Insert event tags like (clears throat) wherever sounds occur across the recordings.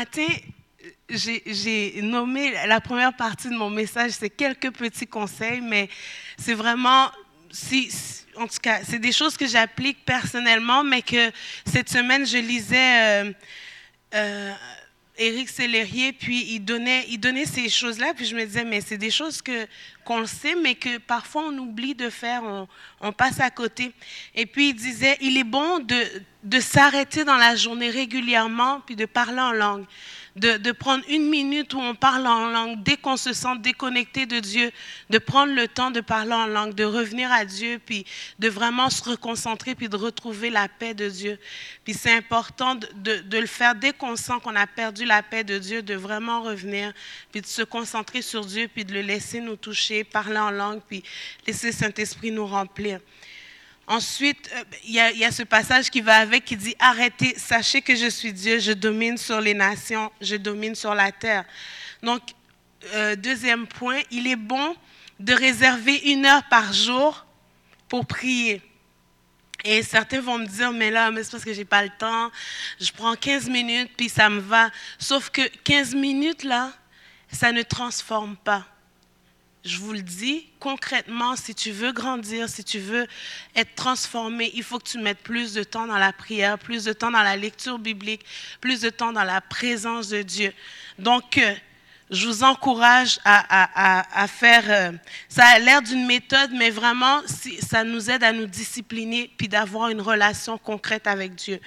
matin, j'ai nommé la première partie de mon message, c'est quelques petits conseils, mais c'est vraiment, en tout cas, c'est des choses que j'applique personnellement, mais que cette semaine, je lisais euh, euh, Éric Sellerier, puis il donnait, il donnait ces choses-là, puis je me disais, mais c'est des choses que qu'on sait, mais que parfois on oublie de faire, on, on passe à côté. Et puis il disait, il est bon de, de s'arrêter dans la journée régulièrement, puis de parler en langue de, prendre une minute où on parle en langue, dès qu'on se sent déconnecté de Dieu, de prendre le temps de parler en langue, de revenir à Dieu, puis de vraiment se reconcentrer, puis de retrouver la paix de Dieu. Puis c'est important de, le faire dès qu'on sent qu'on a perdu la paix de Dieu, de vraiment revenir, puis de se concentrer sur Dieu, puis de le laisser nous toucher, parler en langue, puis laisser Saint-Esprit nous remplir. Ensuite, euh, il y, a, ce passage qui va avec qui dit Arrêtez, sachez que je suis Dieu, je domine sur les nations, je domine sur la terre. Donc, euh, deuxième point, il est bon de réserver une heure par jour pour prier. Et certains vont me dire, mais là, mais c'est parce que j'ai pas le temps, je prends 15 minutes, puis ça me va. Sauf que 15 minutes, là, ça ne transforme pas je vous le dis, concrètement, si tu veux grandir, si tu veux être transformé, il faut que tu mettes plus de temps dans la prière, plus de temps dans la lecture biblique, plus de temps dans la présence de Dieu. Donc, euh, je vous encourage à, faire, euh, ça a l'air d'une méthode, mais vraiment, ça nous aide à nous discipliner, puis d'avoir une relation concrète avec Dieu.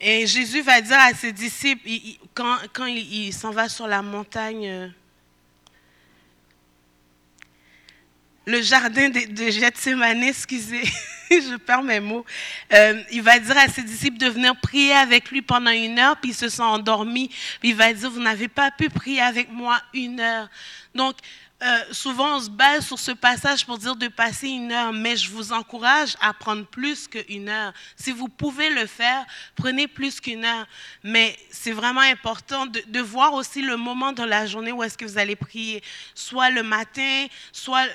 Et Jésus va dire à ses disciples, quand, il, s'en va sur la montagne, euh, le jardin de, de Gethsemane, excusez, (laughs) je perds mes mots. Euh, il va dire à ses disciples de venir prier avec lui pendant une heure, puis ils se sont endormis. Puis il va dire, vous n'avez pas pu prier avec moi une heure. Donc, euh, souvent, on se base sur ce passage pour dire de passer une heure, mais je vous encourage à prendre plus qu'une heure. Si vous pouvez le faire, prenez plus qu'une heure. Mais c'est vraiment important de, de, voir aussi le moment dans la journée où est-ce que vous allez prier, soit le matin, soit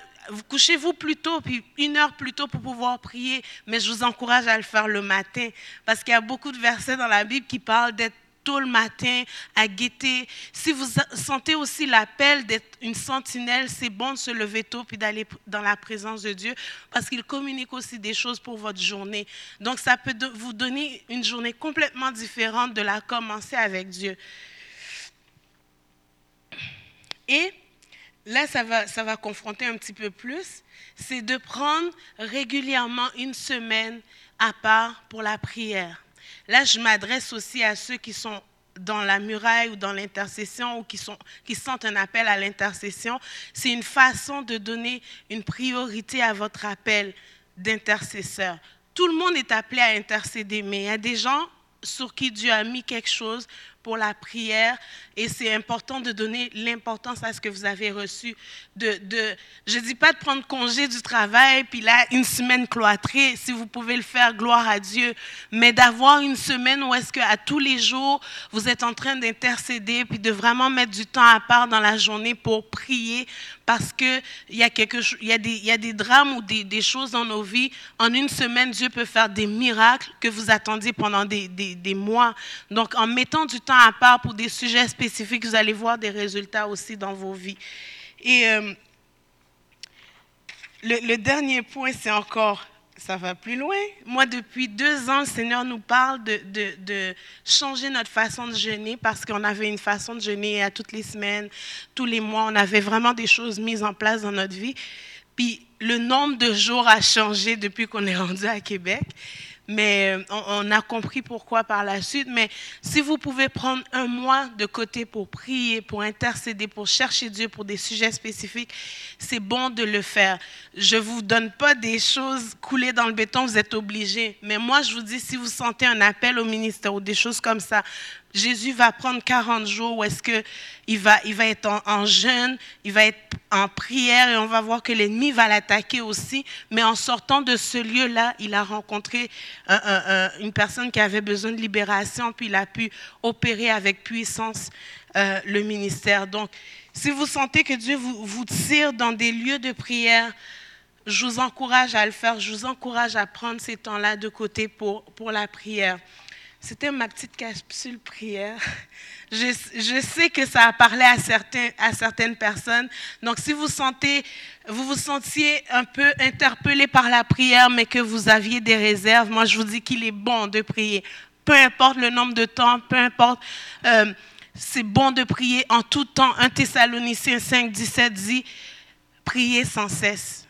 couchez-vous plus tôt, puis une heure plus tôt pour pouvoir prier, mais je vous encourage à le faire le matin, parce qu'il y a beaucoup de versets dans la Bible qui parlent d'être tôt le matin, à guetter. Si vous sentez aussi l'appel d'être une sentinelle, c'est bon de se lever tôt puis d'aller dans la présence de Dieu parce qu'il communique aussi des choses pour votre journée. Donc, ça peut vous donner une journée complètement différente de la commencer avec Dieu. Et là, ça va, ça va confronter un petit peu plus, c'est de prendre régulièrement une semaine à part pour la prière. Là, je m'adresse aussi à ceux qui sont dans la muraille ou dans l'intercession ou qui, sont, qui sentent un appel à l'intercession. C'est une façon de donner une priorité à votre appel d'intercesseur. Tout le monde est appelé à intercéder, mais il y a des gens sur qui Dieu a mis quelque chose pour la prière et c'est important de donner l'importance à ce que vous avez reçu. De, de je ne dis pas de prendre congé du travail, puis là, une semaine cloîtrée, si vous pouvez le faire, gloire à Dieu, mais d'avoir une semaine où est-ce qu'à tous les jours, vous êtes en train d'intercéder, puis de vraiment mettre du temps à part dans la journée pour prier, parce qu'il y, a y, des, y a des drames ou des, des, choses dans nos vies. En une semaine, Dieu peut faire des miracles que vous attendiez pendant des, des, des mois. Donc, en mettant du temps à part pour des sujets spécifiques, vous allez voir des résultats aussi dans vos vies. Et euh, le, dernier point, c'est encore, ça va plus loin. Moi, depuis deux ans, le Seigneur nous parle de, de changer notre façon de jeûner parce qu'on avait une façon de jeûner à toutes les semaines, tous les mois. On avait vraiment des choses mises en place dans notre vie. Puis le nombre de jours a changé depuis qu'on est (laughs) rendu à Québec mais euh, on, a compris pourquoi par la suite. Mais si vous pouvez prendre un mois de côté pour prier, pour intercéder, pour chercher Dieu pour des sujets spécifiques, c'est bon de le faire. Je ne vous donne pas des choses coulées dans le béton, vous êtes obligés. Mais moi, je vous dis, si vous sentez un appel au ministère ou des choses comme ça, Jésus va prendre 40 jours où est-ce qu'il va, il va être en, jeûne, il va être en prière et on va voir que l'ennemi va l'attaquer aussi. Mais en sortant de ce lieu-là, il a rencontré une personne qui avait besoin de libération, puis il a pu opérer avec puissance euh, le ministère. Donc, si vous sentez que Dieu vous, vous tire dans des lieux de prière, je vous encourage à le faire, je vous encourage à prendre ces temps-là de côté pour, pour la prière. C'était ma petite capsule prière. (laughs) Je, sais que ça a parlé à certaines personnes. Donc, si vous sentez, vous vous sentiez un peu interpellé par la prière, mais que vous aviez des réserves, moi, je vous dis qu'il est bon de prier. Peu importe le nombre de temps, peu importe, euh, c'est bon de prier en tout temps. 1 Thessaloniciens 5, 17 dit, priez sans cesse.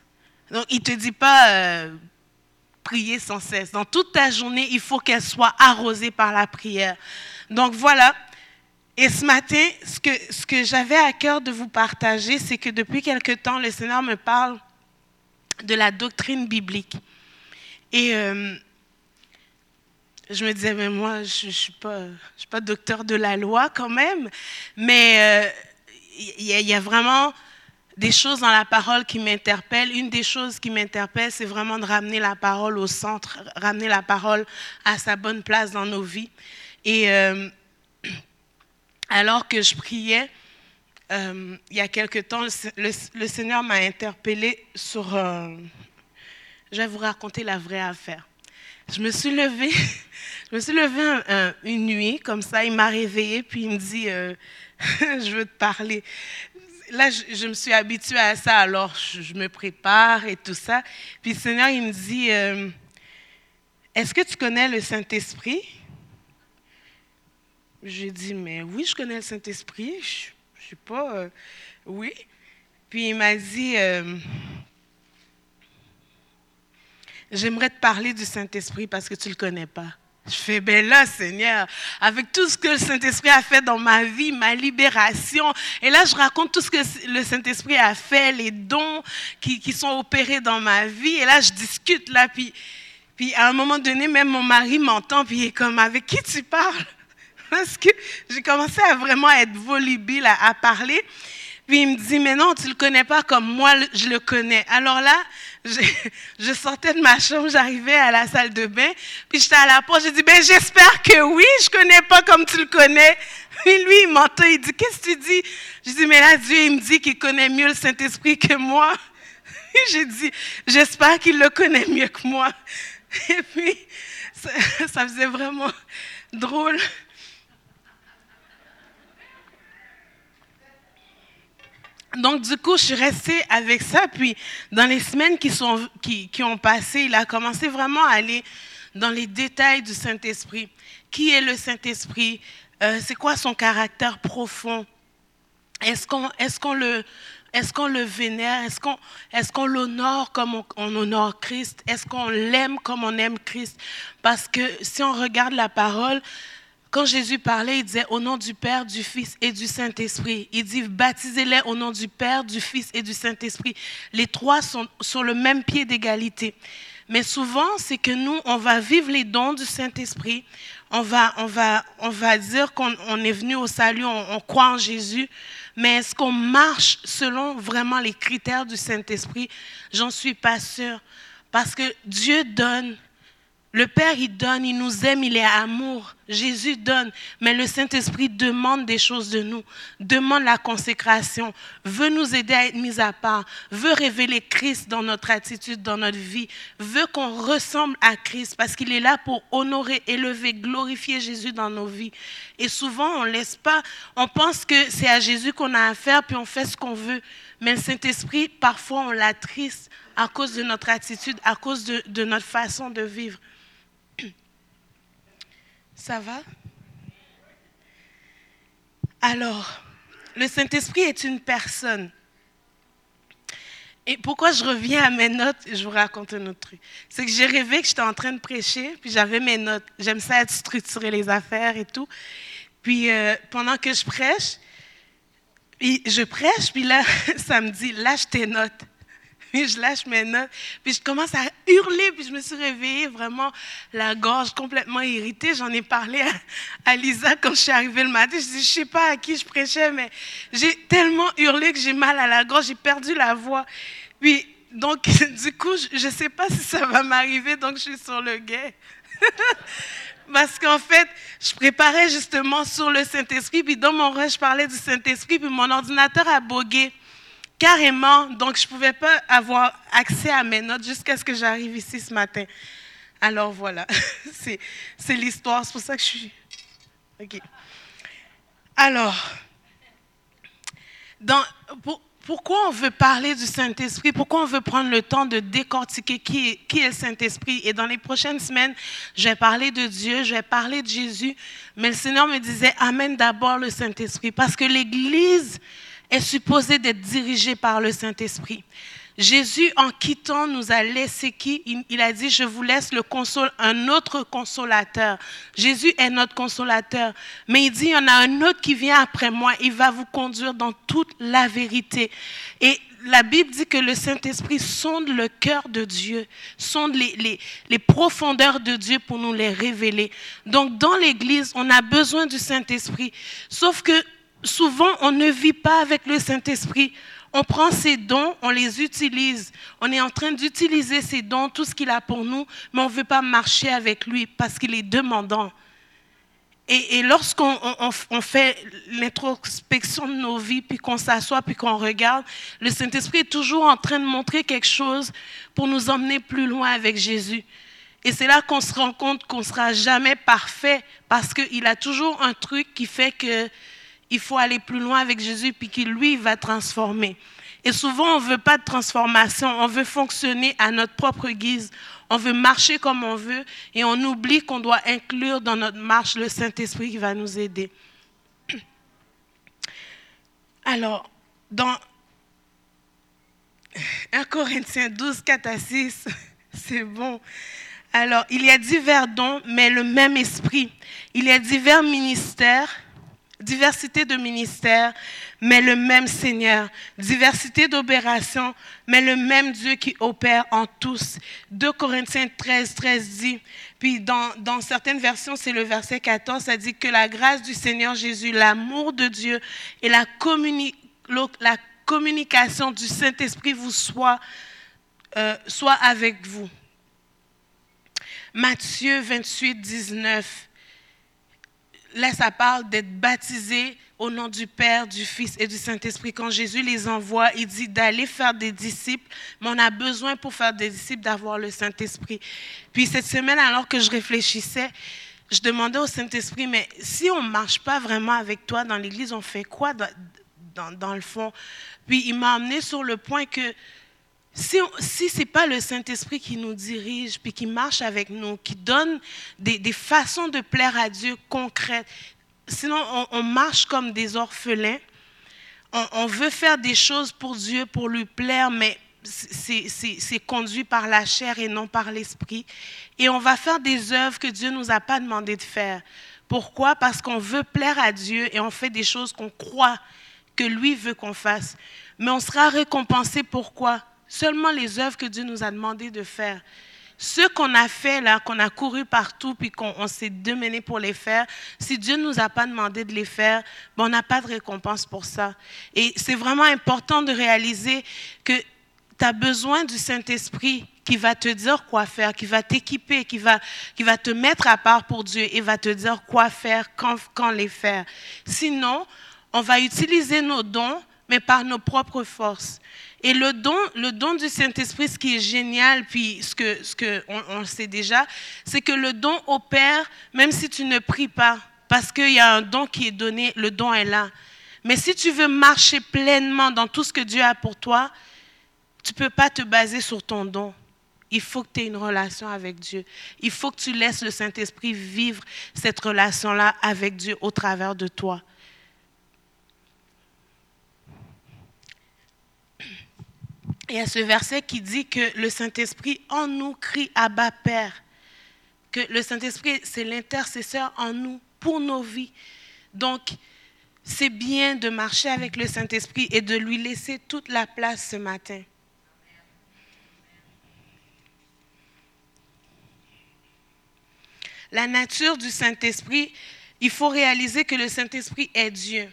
Donc, il ne te dit pas, euh, prier sans cesse. Dans toute ta journée, il faut qu'elle soit arrosée par la prière. Donc voilà. Et ce matin, ce que, ce que j'avais à cœur de vous partager, c'est que depuis quelque temps, le Seigneur me parle de la doctrine biblique. Et euh, je me disais, mais moi, je ne je suis pas docteur de la loi quand même, mais il euh, y, y, a vraiment des choses dans la parole qui m'interpellent. Une des choses qui m'interpelle, c'est vraiment de ramener la parole au centre, ramener la parole à sa bonne place dans nos vies. Et euh, (clears throat) alors que je priais, euh, il y a quelque temps, le, Seigneur m'a interpellé sur... Euh, je vais vous raconter la vraie affaire. Je me suis levée, (laughs) je me suis levée une nuit, comme ça, il m'a réveillée, puis il me dit, (laughs) je veux te parler là, je, me suis habituée à ça, alors je, me prépare et tout ça. Puis le Seigneur, il me dit, euh, est-ce que tu connais le Saint-Esprit? J'ai dit, mais oui, je connais le Saint-Esprit. Je ne sais pas, euh, oui. Puis il m'a dit, euh, j'aimerais te parler du Saint-Esprit parce que tu ne le connais pas. Je fais, ben là, Seigneur, avec tout ce que le Saint-Esprit a fait dans ma vie, ma libération, et là, je raconte tout ce que le Saint-Esprit a fait, les dons qui, qui, sont opérés dans ma vie, et là, je discute, là, puis, puis à un moment donné, même mon mari m'entend, puis il est comme, avec qui tu parles? (laughs) Parce que j'ai commencé à vraiment être volubile, à, à parler. Puis il me dit, mais non, tu le connais pas comme moi, je le connais. Alors là, (laughs) je, sortais de ma chambre, j'arrivais à la salle de bain, puis j'étais à la porte, j'ai dit, ben j'espère que oui, je connais pas comme tu le connais. (laughs) Puis lui, il m'entend, il dit, qu'est-ce que tu dis? Je dis, mais là, Dieu, il me dit qu'il connaît mieux le Saint-Esprit que moi. (laughs) J'ai dit, j'espère qu'il le connaît mieux que moi. Et puis, ça faisait vraiment drôle. Donc, du coup, je suis restée avec ça. Puis, dans les semaines qui, sont, qui, qui ont passé, il a commencé vraiment à aller dans les détails du Saint-Esprit. Qui est le Saint-Esprit? Euh, C'est quoi son caractère profond? Est-ce qu'on est qu'on le, est qu'on le vénère? Est-ce qu'on est qu'on l'honore comme on honore Christ? Est-ce qu'on l'aime comme on aime Christ? Parce que si on regarde la parole, quand Jésus parlait, il disait au nom du Père, du Fils et du Saint-Esprit. Il dit baptisez-les au nom du Père, du Fils et du Saint-Esprit. Les trois sont sur le même pied d'égalité. Mais souvent, c'est que nous, on va vivre les dons du Saint-Esprit. On va, on, va, on va dire qu'on est venu au salut, on, on croit en Jésus. Mais est-ce qu'on marche selon vraiment les critères du Saint-Esprit? J'en suis pas sûre. Parce que Dieu donne le Père, il donne, il nous aime, il est amour. Jésus donne, mais le Saint-Esprit demande des choses de nous, demande la consécration, veut nous aider à être mis à part, veut révéler Christ dans notre attitude, dans notre vie, veut qu'on ressemble à Christ parce qu'il est là pour honorer, élever, glorifier Jésus dans nos vies. Et souvent, on laisse pas, on pense que c'est à Jésus qu'on a affaire, puis on fait ce qu'on veut. Mais le Saint-Esprit, parfois, on l'attriste à cause de notre attitude, à cause de, de notre façon de vivre. Ça va? Alors, le Saint-Esprit est une personne. Et pourquoi je reviens à mes notes, je vous raconte un autre truc. C'est que j'ai rêvé que j'étais en train de prêcher, puis j'avais mes notes. J'aime ça être structurer les affaires et tout. Puis euh, pendant que je prêche, je prêche, puis là, (laughs) ça me dit, lâche tes notes. Puis je lâche mes notes, puis je commence à hurler, puis je me suis réveillée vraiment la gorge complètement irritée. J'en ai parlé à, Lisa quand je suis arrivée le matin. Je dis, je sais pas à qui je prêchais, mais j'ai tellement hurlé que j'ai mal à la gorge, j'ai perdu la voix. Puis donc, (laughs) du coup, je ne sais pas si ça va m'arriver, donc je suis sur le guet. (laughs) Parce qu'en fait, je préparais justement sur le Saint-Esprit, puis dans mon rêve, je parlais du Saint-Esprit, puis mon ordinateur a bogué. Carrément. Donc, je ne pouvais pas avoir accès à mes notes jusqu'à ce que j'arrive ici ce matin. Alors voilà, (laughs) c'est l'histoire, c'est pour ça que je suis... OK. Alors, pourquoi on veut parler du Saint-Esprit? Pourquoi on veut prendre le temps de décortiquer qui est, qui est le Saint-Esprit? Et dans les prochaines semaines, je vais parler de Dieu, je vais parler de Jésus, mais le Seigneur me disait, amène d'abord le Saint-Esprit, parce que l'Église est supposée d'être dirigée par le Saint-Esprit. Jésus, en quittant, nous a laissé qui? Il, a dit, je vous laisse le console, un autre consolateur. Jésus est notre consolateur. Mais il dit, il y en a un autre qui vient après moi. Il va vous conduire dans toute la vérité. Et la Bible dit que le Saint-Esprit sonde le cœur de Dieu, sonde les, les, profondeurs de Dieu pour nous les révéler. Donc, dans l'Église, on a besoin du Saint-Esprit. Sauf que souvent, on ne vit pas avec le Saint-Esprit. On prend ces dons, on les utilise. On est en train d'utiliser ces dons, tout ce qu'il a pour nous, mais on ne veut pas marcher avec lui parce qu'il est demandant. Et, lorsqu'on fait l'introspection de nos vies, puis qu'on s'assoit, puis qu'on regarde, le Saint-Esprit est toujours en train de montrer quelque chose pour nous emmener plus loin avec Jésus. Et c'est là qu'on se rend compte qu'on ne sera jamais parfait parce qu'il a toujours un truc qui fait que il faut aller plus loin avec Jésus, puis qu'il, lui, va transformer. Et souvent, on ne veut pas de transformation, on veut fonctionner à notre propre guise, on veut marcher comme on veut, et on oublie qu'on doit inclure dans notre marche le Saint-Esprit qui va nous aider. (clears throat) Alors, dans (clears throat) 1 Corinthiens 12, 4 à 6, (laughs) c'est bon. Alors, il y a divers dons, mais le même esprit. Il y a divers ministères diversité de ministères, mais le même Seigneur, diversité d'opérations, mais le même Dieu qui opère en tous. 2 Corinthiens 13, 13 dit, puis dans, certaines versions, c'est le verset 14, ça dit que la grâce du Seigneur Jésus, l'amour de Dieu et la, la communication du Saint-Esprit vous soit, euh, soit avec vous. Matthieu 28, 19 là, ça parle d'être baptisé au nom du Père, du Fils et du Saint-Esprit. Quand Jésus les envoie, il dit d'aller faire des disciples, mais on a besoin pour faire des disciples d'avoir le Saint-Esprit. Puis cette semaine, alors que je réfléchissais, je demandais au Saint-Esprit, mais si on ne marche pas vraiment avec toi dans l'Église, on fait quoi dans, dans le fond? Puis il m'a amené sur le point que si, si ce n'est pas le Saint-Esprit qui nous dirige, puis qui marche avec nous, qui donne des, façons de plaire à Dieu concrètes, sinon on, marche comme des orphelins. On, veut faire des choses pour Dieu, pour lui plaire, mais c'est conduit par la chair et non par l'esprit. Et on va faire des œuvres que Dieu ne nous a pas demandé de faire. Pourquoi? Parce qu'on veut plaire à Dieu et on fait des choses qu'on croit que lui veut qu'on fasse. Mais on sera récompensé pourquoi? Seulement les œuvres que Dieu nous a demandé de faire. Ce qu'on a fait là, qu'on a couru partout, puis qu'on s'est démené pour les faire, si Dieu ne nous a pas demandé de les faire, ben, on n'a pas de récompense pour ça. Et c'est vraiment important de réaliser que tu as besoin du Saint-Esprit qui va te dire quoi faire, qui va t'équiper, qui va, qui va te mettre à part pour Dieu et va te dire quoi faire, quand, quand les faire. Sinon, on va utiliser nos dons, mais par nos propres forces. Et le don, le don du Saint-Esprit, ce qui est génial, puis ce que, ce que on, le sait déjà, c'est que le don opère même si tu ne pries pas, parce qu'il y a un don qui est donné, le don est là. Mais si tu veux marcher pleinement dans tout ce que Dieu a pour toi, tu ne peux pas te baser sur ton don. Il faut que tu aies une relation avec Dieu. Il faut que tu laisses le Saint-Esprit vivre cette relation-là avec Dieu au travers de toi. Il y a ce verset qui dit que le Saint-Esprit en nous crie Abba Père. Que le Saint-Esprit, c'est l'intercesseur en nous pour nos vies. Donc, c'est bien de marcher avec le Saint-Esprit et de lui laisser toute la place ce matin. La nature du Saint-Esprit, il faut réaliser que le Saint-Esprit est Dieu.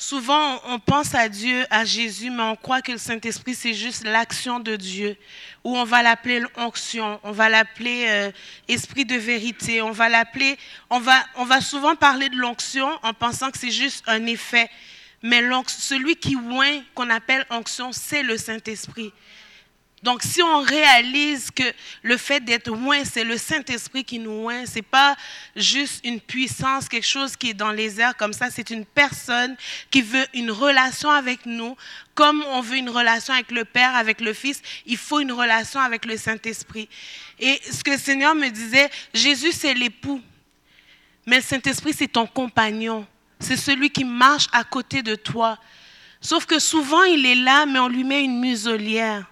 Souvent, on pense à Dieu, à Jésus, mais on croit que le Saint-Esprit, c'est juste l'action de Dieu, ou on va l'appeler l'onction, on va l'appeler euh, esprit de vérité, on va l'appeler, on va, on va souvent parler de l'onction en pensant que c'est juste un effet. Mais celui qui oint, qu'on appelle onction, c'est le Saint-Esprit. Donc, si on réalise que le fait d'être loin, c'est le Saint-Esprit qui nous oint, c'est pas juste une puissance, quelque chose qui est dans les airs comme ça, c'est une personne qui veut une relation avec nous, comme on veut une relation avec le Père, avec le Fils, il faut une relation avec le Saint-Esprit. Et ce que le Seigneur me disait, Jésus c'est l'époux, mais le Saint-Esprit c'est ton compagnon, c'est celui qui marche à côté de toi. Sauf que souvent il est là, mais on lui met une muselière.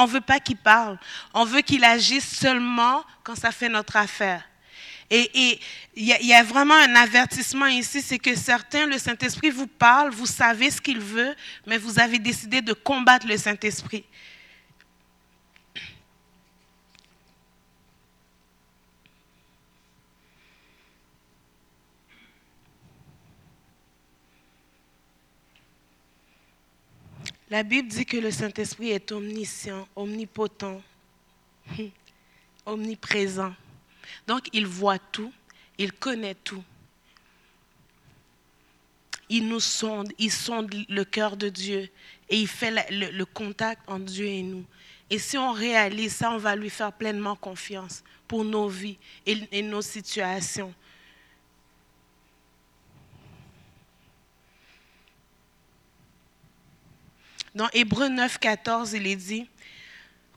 On ne veut pas qu'il parle. On veut qu'il agisse seulement quand ça fait notre affaire. Et il y, a vraiment un avertissement ici, c'est que certains, le Saint-Esprit vous parle, vous savez ce qu'il veut, mais vous avez décidé de combattre le Saint-Esprit. La Bible dit que le Saint-Esprit est omniscient, omnipotent, (laughs) omniprésent. Donc, il voit tout, il connaît tout. Il nous sonde, il sonde le cœur de Dieu et il fait le, contact entre Dieu et nous. Et si on réalise ça, on va lui faire pleinement confiance pour nos vies et nos situations. Dans Hébreu 9, 14, il est dit,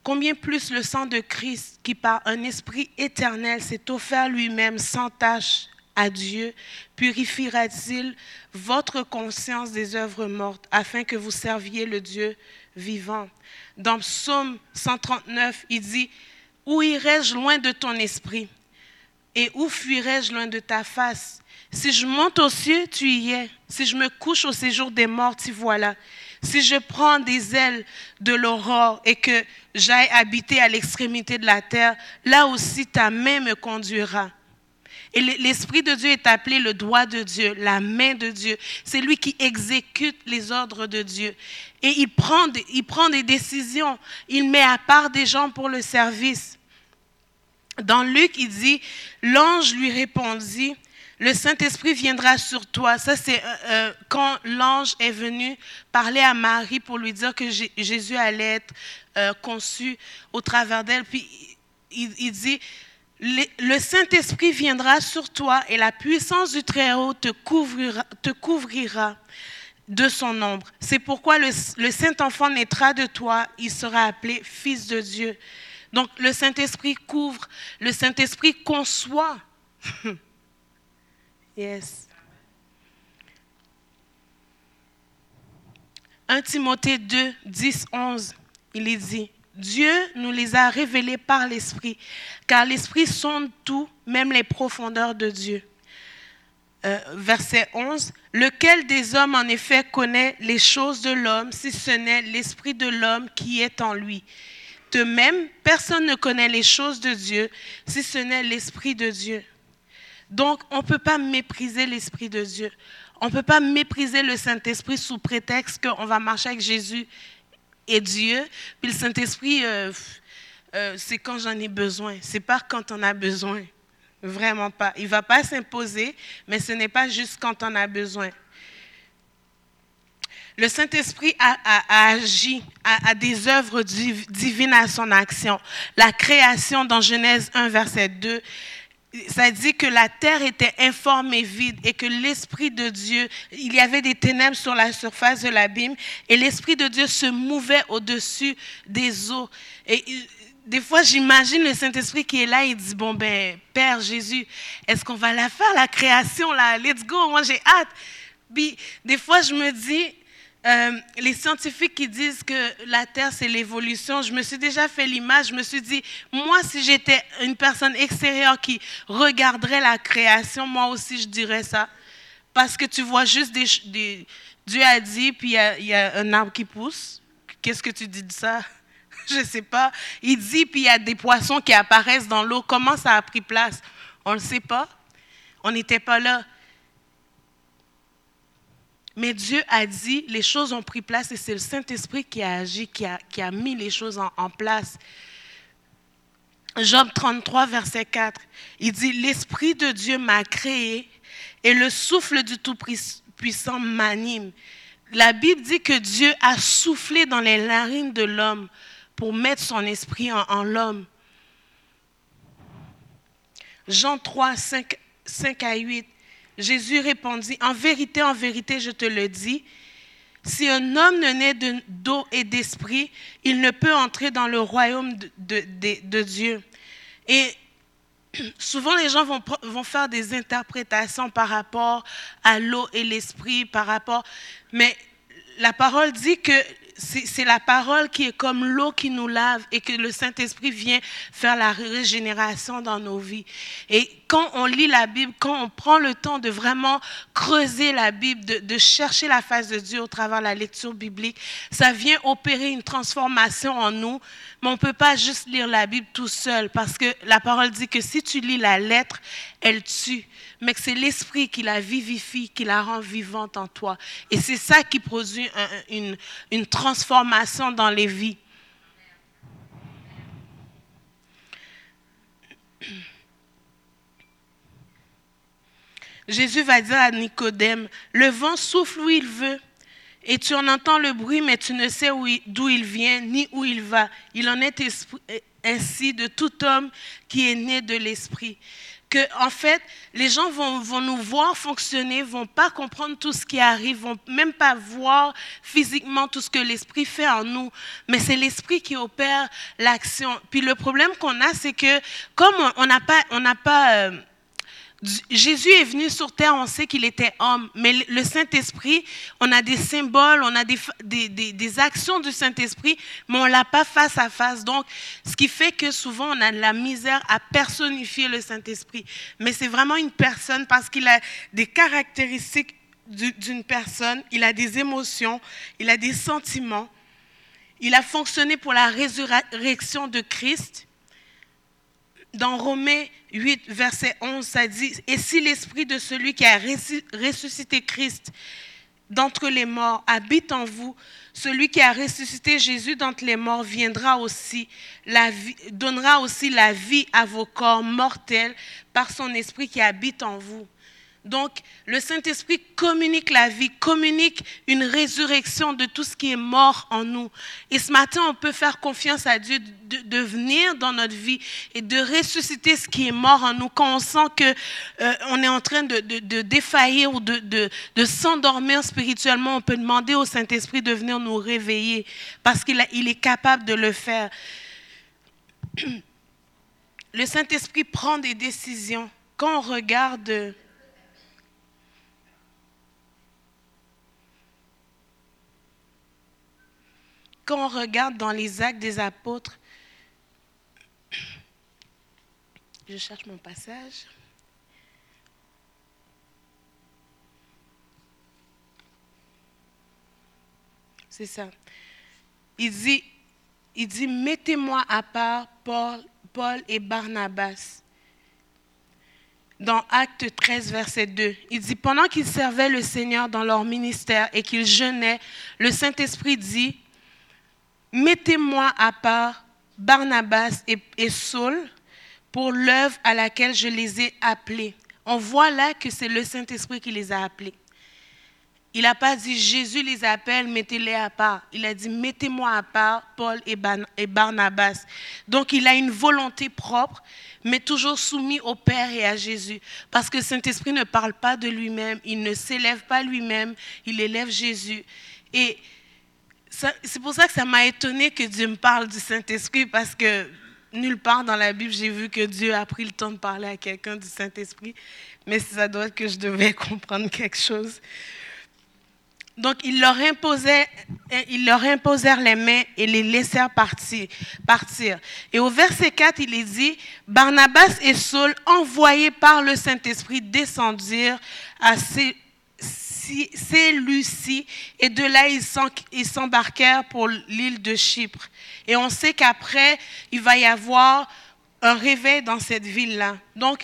Combien plus le sang de Christ, qui par un esprit éternel s'est offert lui-même sans tâche à Dieu, purifiera-t-il votre conscience des œuvres mortes, afin que vous serviez le Dieu vivant? Dans Psaume 139, il dit, Où irai-je loin de ton esprit? Et où fuirai-je loin de ta face? Si je monte aux cieux, tu y es. Si je me couche au séjour des morts, tu voilà. Si je prends des ailes de l'aurore et que j'aille habiter à l'extrémité de la terre, là aussi ta main me conduira. Et l'Esprit de Dieu est appelé le doigt de Dieu, la main de Dieu. C'est lui qui exécute les ordres de Dieu. Et il prend, il prend des décisions. Il met à part des gens pour le service. Dans Luc, il dit, l'ange lui répondit, le Saint-Esprit viendra sur toi. Ça, c'est euh, euh, quand l'ange est venu parler à Marie pour lui dire que Jésus allait être euh, conçu au travers d'elle. Puis il, dit, le Saint-Esprit viendra sur toi et la puissance du Très-Haut te couvrira, de son ombre. C'est pourquoi le Saint-Enfant naîtra de toi, il sera appelé Fils de Dieu. Donc le Saint-Esprit couvre, le Saint-Esprit conçoit. (laughs) Yes. 1 Timothée 2, 10, 11, il est dit, Dieu nous les a révélés par l'Esprit, car l'Esprit sonde tout, même les profondeurs de Dieu. Euh, verset 11, lequel des hommes en effet connaît les choses de l'homme, si ce n'est l'Esprit de l'homme qui est en lui? De même, personne ne connaît les choses de Dieu, si ce n'est l'Esprit de Dieu. Donc, on ne peut pas mépriser l'Esprit de Dieu. On ne peut pas mépriser le Saint-Esprit sous prétexte qu'on va marcher avec Jésus et Dieu. Puis le Saint-Esprit, euh, euh, c'est quand j'en ai besoin. C'est pas quand on a besoin. Vraiment pas. Il ne va pas s'imposer, mais ce n'est pas juste quand on a besoin. Le Saint-Esprit a, agi, a, a, des œuvres divines à son action. La création dans Genèse 1, verset 2, ça dit que la terre était informe et vide et que l'Esprit de Dieu, il y avait des ténèbres sur la surface de l'abîme et l'Esprit de Dieu se mouvait au-dessus des eaux. Et des fois, j'imagine le Saint-Esprit qui est là, il dit, bon ben, Père Jésus, est-ce qu'on va la faire, la création, là? Let's go, moi j'ai hâte. Puis, des fois, je me dis, euh, les scientifiques qui disent que la Terre, c'est l'évolution, je me suis déjà fait l'image, je me suis dit, moi, si j'étais une personne extérieure qui regarderait la création, moi aussi, je dirais ça. Parce que tu vois juste des... Dieu a dit, puis il y, a un arbre qui pousse. Qu'est-ce que tu dis de ça? (laughs) Je ne sais pas. Il dit, puis il y a des poissons qui apparaissent dans l'eau. Comment ça a pris place? On ne le sait pas. On n'était pas là. Mais Dieu a dit, les choses ont pris place et c'est le Saint-Esprit qui a agi, qui a, mis les choses en, place. Job 33, verset 4, il dit, l'Esprit de Dieu m'a créé et le souffle du Tout-Puissant m'anime. La Bible dit que Dieu a soufflé dans les narines de l'homme pour mettre son esprit en, l'homme. Jean 3, 5, 5 à 8. Jésus répondit, En vérité, en vérité, je te le dis, si un homme ne naît d'eau et d'esprit, il ne peut entrer dans le royaume de, Dieu. Et (clears throat) souvent les gens vont, vont, faire des interprétations par rapport à l'eau et l'esprit, par rapport... Mais la parole dit que c'est la parole qui est comme l'eau qui nous lave et que le Saint-Esprit vient faire la régénération dans nos vies. Et quand on lit la Bible, quand on prend le temps de vraiment creuser la Bible, de, chercher la face de Dieu au travers de la lecture biblique, ça vient opérer une transformation en nous. Mais on ne peut pas juste lire la Bible tout seul parce que la parole dit que si tu lis la lettre, elle tue mais que c'est l'esprit qui la vivifie, qui la rend vivante en toi. Et c'est ça qui produit une, une transformation dans les vies. Jésus va dire à Nicodème, le vent souffle où il veut, et tu en entends le bruit, mais tu ne sais d'où il vient ni où il va. Il en est ainsi de tout homme qui est né de l'Esprit que en fait, les gens vont, nous voir fonctionner, vont pas comprendre tout ce qui arrive, vont même pas voir physiquement tout ce que l'esprit fait en nous, mais c'est l'esprit qui opère l'action. Puis le problème qu'on a, c'est que comme on n'a pas, on n'a pas euh, Jésus est venu sur terre, on sait qu'il était homme, mais le Saint-Esprit, on a des symboles, on a des, des, actions du Saint-Esprit, mais on ne l'a pas face à face. Donc, ce qui fait que souvent, on a de la misère à personnifier le Saint-Esprit. Mais c'est vraiment une personne parce qu'il a des caractéristiques d'une personne, il a des émotions, il a des sentiments, il a fonctionné pour la résurrection de Christ dans Romains 8, verset 11, ça dit, Et si l'esprit de celui qui a ressuscité Christ d'entre les morts habite en vous, celui qui a ressuscité Jésus d'entre les morts viendra aussi, donnera aussi la vie à vos corps mortels par son esprit qui habite en vous. Donc, le Saint-Esprit communique la vie, communique une résurrection de tout ce qui est mort en nous. Et ce matin, on peut faire confiance à Dieu de, venir dans notre vie et de ressusciter ce qui est mort en nous. Quand on sent que euh, est en train de, défaillir ou de, s'endormir spirituellement, on peut demander au Saint-Esprit de venir nous réveiller parce qu'il il est capable de le faire. (clears throat) Le Saint-Esprit prend des décisions. Quand on regarde quand on regarde dans les actes des apôtres, je cherche mon passage. C'est ça. Il dit, mettez-moi à part Paul, Paul et Barnabas. Dans Acte 13, verset 2, il dit, pendant qu'ils servaient le Seigneur dans leur ministère et qu'ils jeûnaient, le Saint-Esprit dit, Mettez-moi à part Barnabas et, Saul pour l'œuvre à laquelle je les ai appelés. On voit là que c'est le Saint-Esprit qui les a appelés. Il n'a pas dit Jésus les appelle, mettez-les à part. Il a dit mettez-moi à part Paul et, Barnabas. Donc il a une volonté propre, mais toujours soumis au Père et à Jésus. Parce que Saint-Esprit ne parle pas de lui-même, il ne s'élève pas lui-même, il élève Jésus. Et c'est pour ça que ça m'a étonné que Dieu me parle du Saint-Esprit, parce que nulle part dans la Bible, j'ai vu que Dieu a pris le temps de parler à quelqu'un du Saint-Esprit. Mais ça doit être que je devais (laughs) comprendre quelque chose. Donc, ils leur, imposaient, ils leur imposèrent les mains et les laissèrent partir, partir. Et au verset 4, il est dit, Barnabas et Saul, envoyés par le Saint-Esprit, descendirent à ces Lucie, et de là, ils s'embarquèrent pour l'île de Chypre. Et on sait qu'après, il va y avoir un réveil dans cette ville-là. Donc,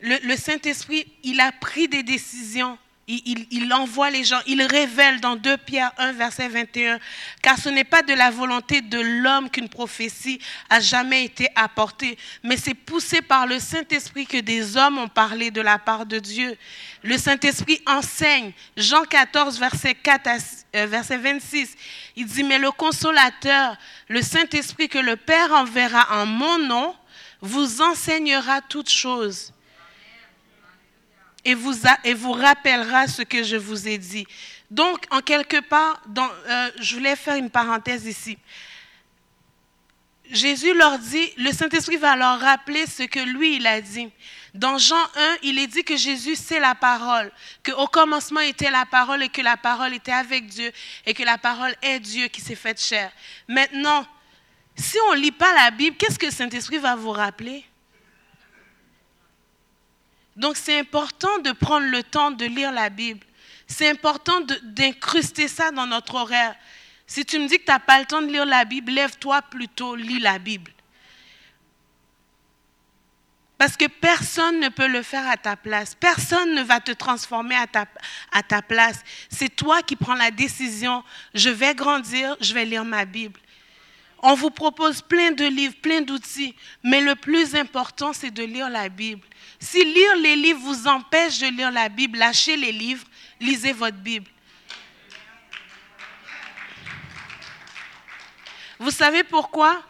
le Saint-Esprit, il a pris des décisions il, envoie les gens, il révèle dans 2 Pierre 1, verset 21, car ce n'est pas de la volonté de l'homme qu'une prophétie a jamais été apportée, mais c'est poussé par le Saint-Esprit que des hommes ont parlé de la part de Dieu. Le Saint-Esprit enseigne. Jean 14, verset 4 euh, verset 26. Il dit, mais le consolateur, le Saint-Esprit que le Père enverra en mon nom, vous enseignera toutes choses et vous, rappellera ce que je vous ai dit. Donc, en quelque part, euh, je voulais faire une parenthèse ici. Jésus leur dit, le Saint-Esprit va leur rappeler ce que lui, il a dit. Dans Jean 1, il est dit que Jésus, c'est la parole, qu'au commencement était la parole et que la parole était avec Dieu et que la parole est Dieu qui s'est faite chair. Maintenant, si on ne lit pas la Bible, qu'est-ce que le Saint-Esprit va vous rappeler? Donc c'est important de prendre le temps de lire la Bible. C'est important d'incruster ça dans notre horaire. Si tu me dis que tu n'as pas le temps de lire la Bible, lève-toi plutôt, lis la Bible. Parce que personne ne peut le faire à ta place. Personne ne va te transformer à ta, à ta place. C'est toi qui prends la décision. Je vais grandir, je vais lire ma Bible. On vous propose plein de livres, plein d'outils, mais le plus important, c'est de lire la Bible. Si lire les livres vous empêche de lire la Bible, lâchez les livres, lisez votre Bible. Vous savez pourquoi?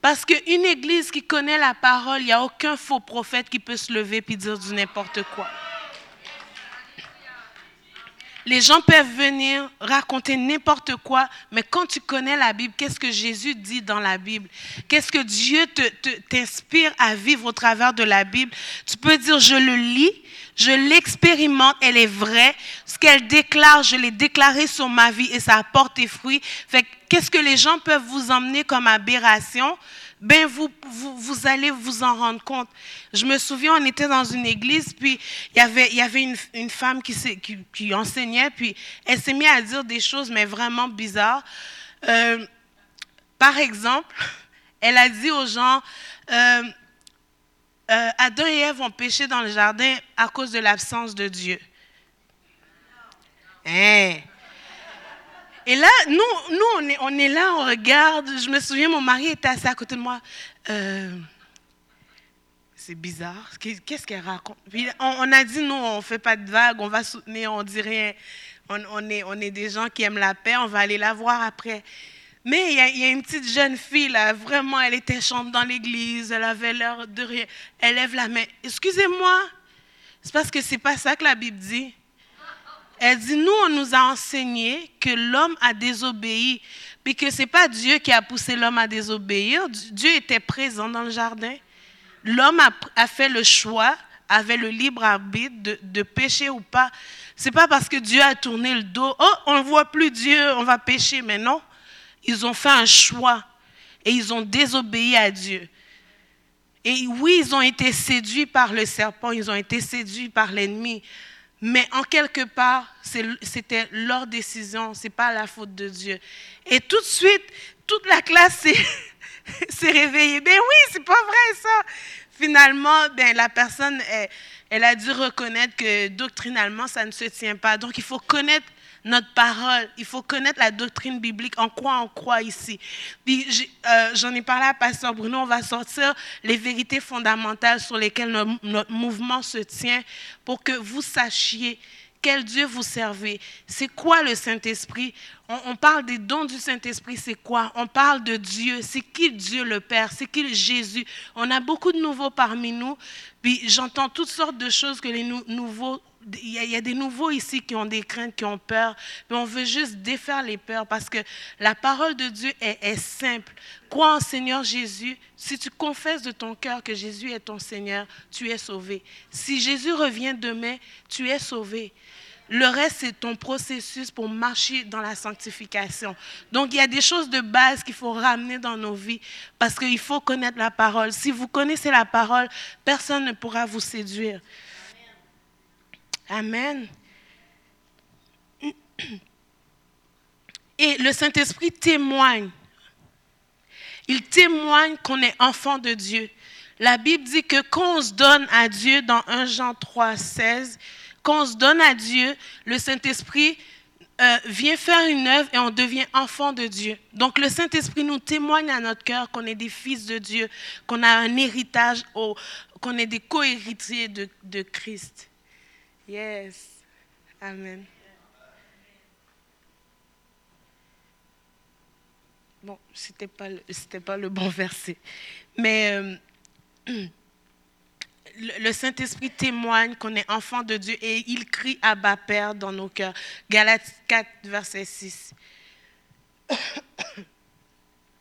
Parce qu'une église qui connaît la parole, il n'y a aucun faux prophète qui peut se lever et dire du n'importe quoi. Les gens peuvent venir raconter n'importe quoi, mais quand tu connais la Bible, qu'est-ce que Jésus dit dans la Bible? Qu'est-ce que Dieu t'inspire à vivre au travers de la Bible? Tu peux dire, je le lis, je l'expérimente, elle est vraie. Ce qu'elle déclare, je l'ai déclaré sur ma vie et ça apporte des fruits. Fait qu'est-ce que les gens peuvent vous emmener comme aberration? Ben vous, vous, allez vous en rendre compte. Je me souviens, on était dans une église, puis il y avait, il y avait une, femme qui, enseignait, puis elle s'est mise à dire des choses, mais vraiment bizarres. Euh, par exemple, elle a dit aux gens, euh, euh, Adam et Ève ont péché dans le jardin à cause de l'absence de Dieu. Hein? Et là, nous, nous on, est, on est là, on regarde. Je me souviens, mon mari était assis à côté de moi. Euh, c'est bizarre. Qu'est-ce qu'elle raconte? on, a dit, non, on ne fait pas de vagues, on va soutenir, on dit rien. On, est, on est des gens qui aiment la paix, on va aller la voir après. Mais il y, a, une petite jeune fille, là, vraiment, elle était chante dans l'église, elle avait l'air de rien. Elle lève la main. Excusez-moi, c'est parce que c'est pas ça que la Bible dit. Elle dit, nous, on nous a enseigné que l'homme a désobéi, puis que ce n'est pas Dieu qui a poussé l'homme à désobéir. Dieu était présent dans le jardin. L'homme a, fait le choix, avait le libre arbitre de, de pécher ou pas. Ce n'est pas parce que Dieu a tourné le dos, oh, on ne voit plus Dieu, on va pécher. Mais non, ils ont fait un choix et ils ont désobéi à Dieu. Et oui, ils ont été séduits par le serpent, ils ont été séduits par l'ennemi. Mais en quelque part, c'était leur décision, ce n'est pas la faute de Dieu. Et tout de suite, toute la classe s'est (laughs) réveillée. Ben oui, c'est pas vrai ça. Finalement, ben, la personne, elle a dû reconnaître que doctrinalement, ça ne se tient pas. Donc, il faut connaître notre parole. Il faut connaître la doctrine biblique, en quoi on croit ici? Euh, j'en ai parlé à Pasteur Bruno, on va sortir les vérités fondamentales sur lesquelles notre, mouvement se tient pour que vous sachiez quel Dieu vous servez. C'est quoi le Saint-Esprit? On, parle des dons du Saint-Esprit, c'est quoi? On parle de Dieu. C'est qui Dieu le Père? C'est qui Jésus? On a beaucoup de nouveaux parmi nous. Puis j'entends toutes sortes de choses que les nouveaux il y, a, des nouveaux ici qui ont des craintes, qui ont peur, mais on veut juste défaire les peurs parce que la parole de Dieu est, simple. Crois en Seigneur Jésus. Si tu confesses de ton cœur que Jésus est ton Seigneur, tu es sauvé. Si Jésus revient demain, tu es sauvé. Le reste, c'est ton processus pour marcher dans la sanctification. Donc, il y a des choses de base qu'il faut ramener dans nos vies parce qu'il faut connaître la parole. Si vous connaissez la parole, personne ne pourra vous séduire. Amen. Et le Saint-Esprit témoigne. Il témoigne qu'on est enfant de Dieu. La Bible dit que quand on se donne à Dieu dans 1 Jean 3, 16, quand on se donne à Dieu, le Saint-Esprit euh, vient faire une œuvre et on devient enfant de Dieu. Donc le Saint-Esprit nous témoigne à notre cœur qu'on est des fils de Dieu, qu'on a un héritage, qu'on est des co-héritiers de, de Christ. Yes. Amen. bon, c'était pas pas le bon (laughs) verset, mais euh, (clears throat) le Saint-Esprit témoigne qu'on est enfant de Dieu et il crie à bas Père dans nos cœurs. Galates 4, verset 6. (coughs)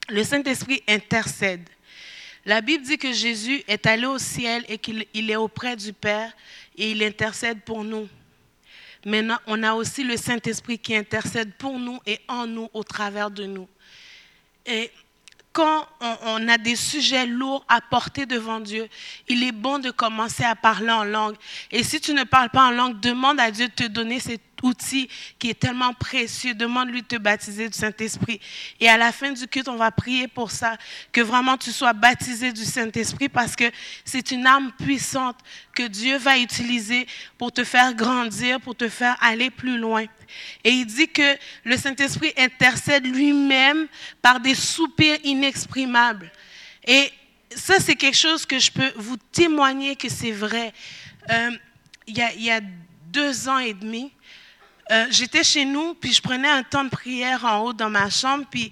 Le Saint-Esprit intercède. La Bible dit que Jésus est allé au ciel et qu'il est auprès du Père et il intercède pour nous. Maintenant, on a aussi le Saint-Esprit qui intercède pour nous et en nous au travers de nous. Et quand on, a des sujets lourds à porter devant Dieu, il est bon de commencer à parler en langue. Et si tu ne parles pas en langue, demande à Dieu de te donner cet outil qui est tellement précieux. Demande-lui de te baptiser du Saint-Esprit. Et à la fin du culte, on va prier pour ça, que vraiment tu sois baptisé du Saint-Esprit parce que c'est une arme puissante que Dieu va utiliser pour te faire grandir, pour te faire aller plus loin. Et il dit que le Saint-Esprit intercède lui-même par des soupirs inexprimables. Et ça, c'est quelque chose que je peux vous témoigner que c'est vrai. Euh, il, y a, deux ans et demi, euh, j'étais chez nous, puis je prenais un temps de prière en haut dans ma chambre, puis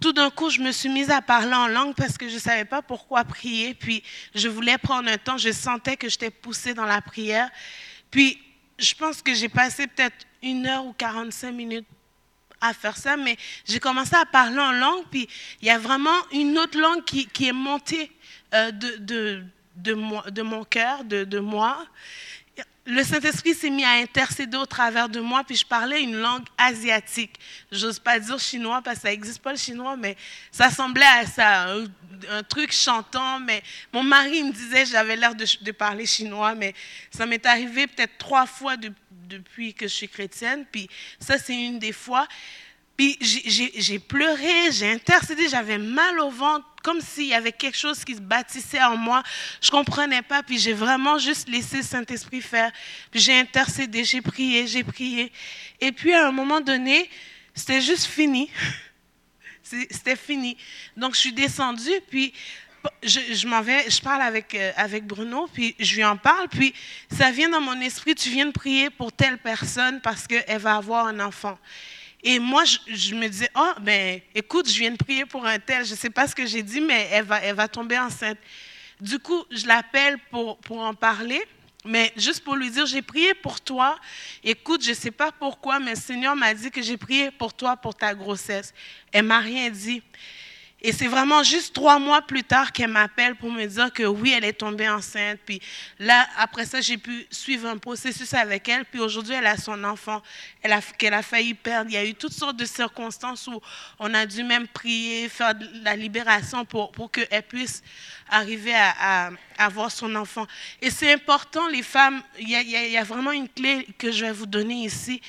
tout d'un coup, je me suis mise à parler en langue parce que je ne savais pas pourquoi prier, puis je voulais prendre un temps, je sentais que j'étais poussée dans la prière. Puis, je pense que j'ai passé peut-être une heure ou 45 minutes à faire ça, mais j'ai commencé à parler en langue, puis il y a vraiment une autre langue qui, est montée euh, de, de, de, moi, de mon cœur, de, de moi le Saint-Esprit s'est mis à intercéder au travers de moi, puis je parlais une langue asiatique. J'ose pas dire chinois parce que ça n'existe pas le chinois, mais ça semblait à ça, un, truc chantant. Mais mon mari me disait j'avais l'air de, parler chinois, mais ça m'est arrivé peut-être trois fois depuis que je suis chrétienne, puis ça c'est une des fois. Puis j'ai pleuré, j'ai intercédé, j'avais mal au ventre, comme s'il y avait quelque chose qui se bâtissait en moi. Je ne comprenais pas, puis j'ai vraiment juste laissé le Saint-Esprit faire. Puis j'ai intercédé, j'ai prié, j'ai prié. Et puis à un moment donné, c'était juste fini. (laughs) C'était fini. Donc je suis descendue, puis je, m'en vais, je parle avec, euh, avec Bruno, puis je lui en parle, puis ça vient dans mon esprit, tu viens de prier pour telle personne parce qu'elle va avoir un enfant. Et moi, je, me disais, oh, ben, écoute, je viens de prier pour un tel, je ne sais pas ce que j'ai dit, mais elle va, tomber enceinte. Du coup, je l'appelle pour, pour en parler, mais juste pour lui dire, j'ai prié pour toi. Écoute, je ne sais pas pourquoi, mais le Seigneur m'a dit que j'ai prié pour toi, pour ta grossesse. Elle m'a rien dit. Et c'est vraiment juste trois mois plus tard qu'elle m'appelle pour me dire que oui, elle est tombée enceinte. Puis là, après ça, j'ai pu suivre un processus avec elle. Puis aujourd'hui, elle a son enfant qu'elle a, a failli perdre. Il y a eu toutes sortes de circonstances où on a dû même prier, faire la libération pour, pour qu'elle puisse arriver à, avoir son enfant. Et c'est important, les femmes, il y a vraiment une clé que je vais vous donner ici.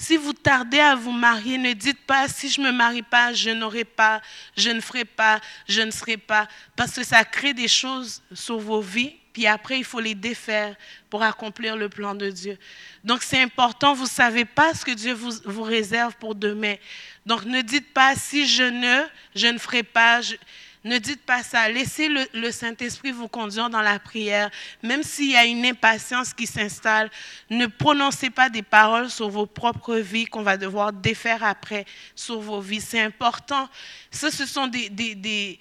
Si vous tardez à vous marier, ne dites pas si je ne me marie pas, je n'aurai pas, je ne ferai pas, je ne serai pas, parce que ça crée des choses sur vos vies, puis après il faut les défaire pour accomplir le plan de Dieu. Donc c'est important, vous ne savez pas ce que Dieu vous, vous, réserve pour demain. Donc ne dites pas si je ne, je ne ferai pas. Ne dites pas ça. Laissez le, Saint-Esprit vous conduire dans la prière. Même s'il y a une impatience qui s'installe, ne prononcez pas des paroles sur vos propres vies qu'on va devoir défaire après sur vos vies. C'est important. Ça, ce sont des, des,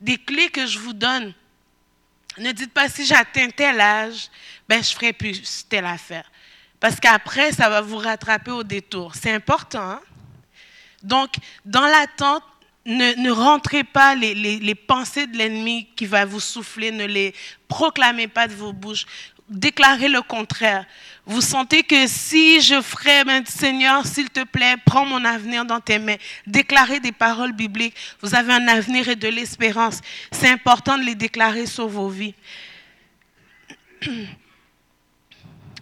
des, clés que je vous donne. Ne dites pas si j'atteins tel âge, ben je ferai plus telle affaire. Parce qu'après, ça va vous rattraper au détour. C'est important. Hein? Donc, dans l'attente, ne, rentrez pas les, pensées de l'ennemi qui va vous souffler, ne les proclamez pas de vos bouches. Déclarez le contraire. Vous sentez que si je ferais, ben, Seigneur, s'il te plaît, prends mon avenir dans tes mains. Déclarez des paroles bibliques. Vous avez un avenir et de l'espérance. C'est important de les déclarer sur vos vies.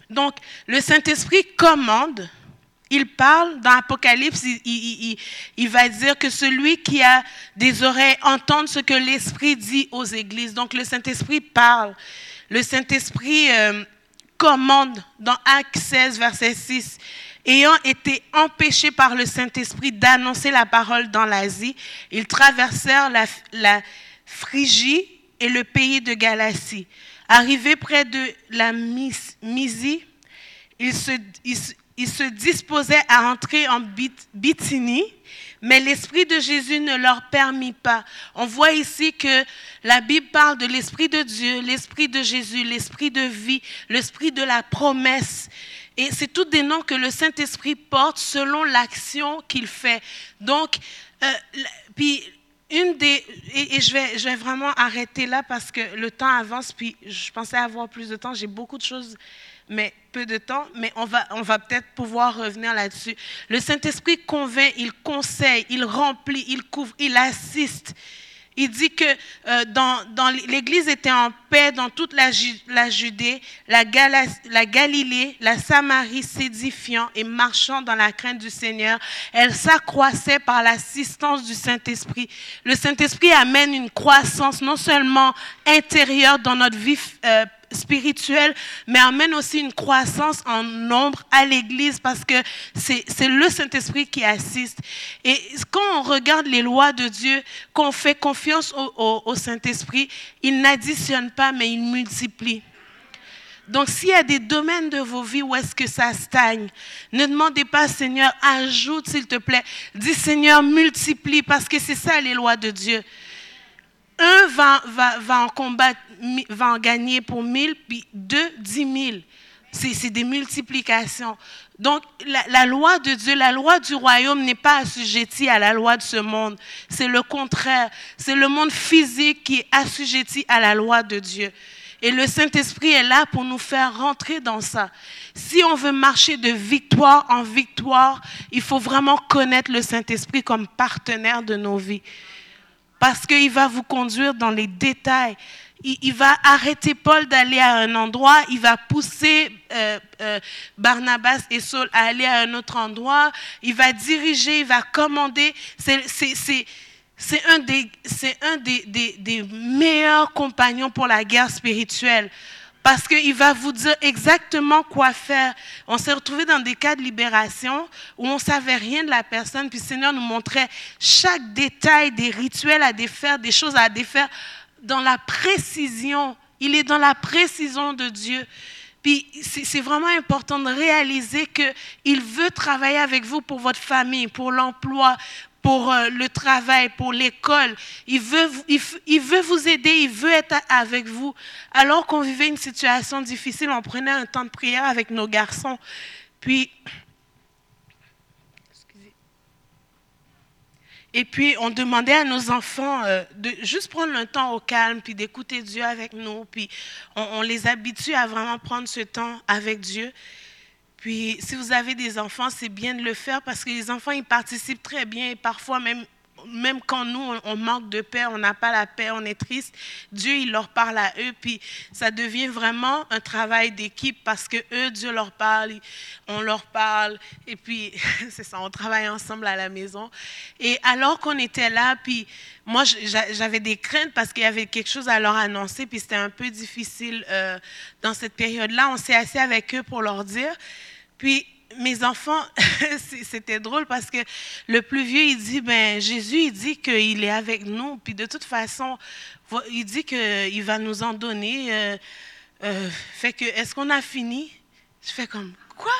Donc, le Saint-Esprit commande il parle dans Apocalypse, il, va dire que celui qui a des oreilles entende ce que l'Esprit dit aux églises. Donc le Saint-Esprit parle. Le Saint-Esprit euh, commande dans Actes 16, verset 6. Ayant été empêchés par le Saint-Esprit d'annoncer la parole dans l'Asie, ils traversèrent la, Phrygie et le pays de Galatie. Arrivés près de la Mysie, ils se, ils se disposaient à entrer en Bithynie, mais l'Esprit de Jésus ne leur permit pas. On voit ici que la Bible parle de l'Esprit de Dieu, l'Esprit de Jésus, l'Esprit de vie, l'Esprit de la promesse. Et c'est tous des noms que le Saint-Esprit porte selon l'action qu'il fait. Donc, euh, puis une des, et, je, vais, je vais vraiment arrêter là parce que le temps avance, puis je pensais avoir plus de temps, j'ai beaucoup de choses, mais peu de temps, mais on va, on va peut-être pouvoir revenir là-dessus. Le Saint-Esprit convainc, il conseille, il remplit, il couvre, il assiste. Il dit que euh, dans, l'Église était en paix dans toute la, la Judée, la, la, Galilée, la Samarie s'édifiant et marchant dans la crainte du Seigneur. Elle s'accroissait par l'assistance du Saint-Esprit. Le Saint-Esprit amène une croissance non seulement intérieure dans notre vie euh, spirituelle, mais amène aussi une croissance en nombre à l'Église parce que c'est le Saint-Esprit qui assiste. Et quand on regarde les lois de Dieu, qu'on fait confiance au, Saint-Esprit, il n'additionne pas, mais il multiplie. Donc, s'il y a des domaines de vos vies où est-ce que ça stagne, ne demandez pas, Seigneur, ajoute s'il te plaît. Dis, Seigneur, multiplie, parce que c'est ça les lois de Dieu. Un va, en gagner pour 1000, puis deux, 10 000. C'est des multiplications. Donc, la, loi de Dieu, la loi du royaume n'est pas assujettie à la loi de ce monde. C'est le contraire. C'est le monde physique qui est assujetti à la loi de Dieu. Et le Saint-Esprit est là pour nous faire rentrer dans ça. Si on veut marcher de victoire en victoire, il faut vraiment connaître le Saint-Esprit comme partenaire de nos vies. Parce qu'il va vous conduire dans les détails il, va arrêter Paul d'aller à un endroit, il va pousser euh, euh, Barnabas et Saul à aller à un autre endroit, il va diriger, il va commander. C'est un, des, meilleurs compagnons pour la guerre spirituelle. Parce qu'il va vous dire exactement quoi faire. On s'est retrouvé dans des cas de libération où on ne savait rien de la personne, puis le Seigneur nous montrait chaque détail des rituels à défaire, des choses à défaire dans la précision. Il est dans la précision de Dieu. Puis c'est vraiment important de réaliser qu'il veut travailler avec vous pour votre famille, pour l'emploi, pour euh, le travail, pour l'école. Il veut, il, veut vous aider, il veut être avec vous. Alors qu'on vivait une situation difficile, on prenait un temps de prière avec nos garçons. Puis Et puis, on demandait à nos enfants euh, de juste prendre le temps au calme, puis d'écouter Dieu avec nous. Puis, on, les habitue à vraiment prendre ce temps avec Dieu. Puis, si vous avez des enfants, c'est bien de le faire parce que les enfants, ils participent très bien et parfois même même quand nous, on manque de paix, on n'a pas la paix, on est triste, Dieu, il leur parle à eux, puis ça devient vraiment un travail d'équipe parce que eux, Dieu leur parle, on leur parle, et puis (laughs) c'est ça, on travaille ensemble à la maison. Et alors qu'on était là, puis moi, j'avais des craintes parce qu'il y avait quelque chose à leur annoncer, puis c'était un peu difficile euh, dans cette période-là. On s'est assis avec eux pour leur dire. Puis mes enfants, (laughs) c'était drôle parce que le plus vieux, il dit, ben Jésus, il dit qu'il est avec nous, puis de toute façon, il dit qu'il va nous en donner. Euh, euh, fait que, est-ce qu'on a fini? Je fais comme, quoi?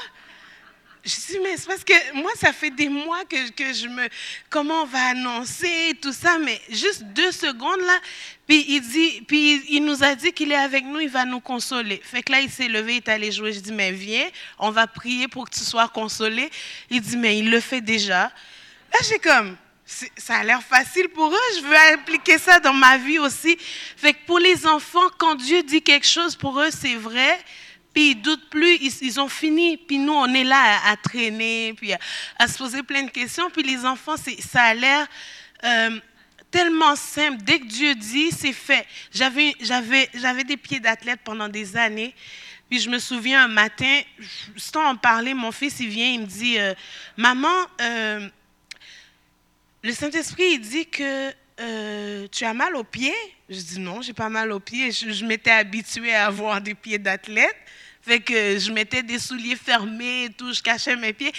Je dis, mais c'est parce que moi, ça fait des mois que, que, je me. Comment on va annoncer tout ça, mais juste deux secondes là. Puis il, dit, puis il nous a dit qu'il est avec nous, il va nous consoler. Fait que là, il s'est levé, il est allé jouer. Je dis, mais viens, on va prier pour que tu sois consolé. Il dit, mais il le fait déjà. Là, j'ai comme. Ça a l'air facile pour eux, je veux appliquer ça dans ma vie aussi. Fait que pour les enfants, quand Dieu dit quelque chose, pour eux, c'est vrai puis ils doutent plus, ils, ont fini. Puis nous, on est là à, traîner, puis à, se poser plein de questions. Puis les enfants, ça a l'air euh, tellement simple. Dès que Dieu dit, c'est fait. J'avais, des pieds d'athlète pendant des années. Puis je me souviens un matin, sans en parler, mon fils, il vient, il me dit, euh, maman, euh, le Saint-Esprit, il dit que tu as mal aux pieds. Je dis non, j'ai pas mal aux pieds. Je, je m'étais habituée à avoir des pieds d'athlète. Fait que je mettais des souliers fermés et tout, je cachais mes pieds.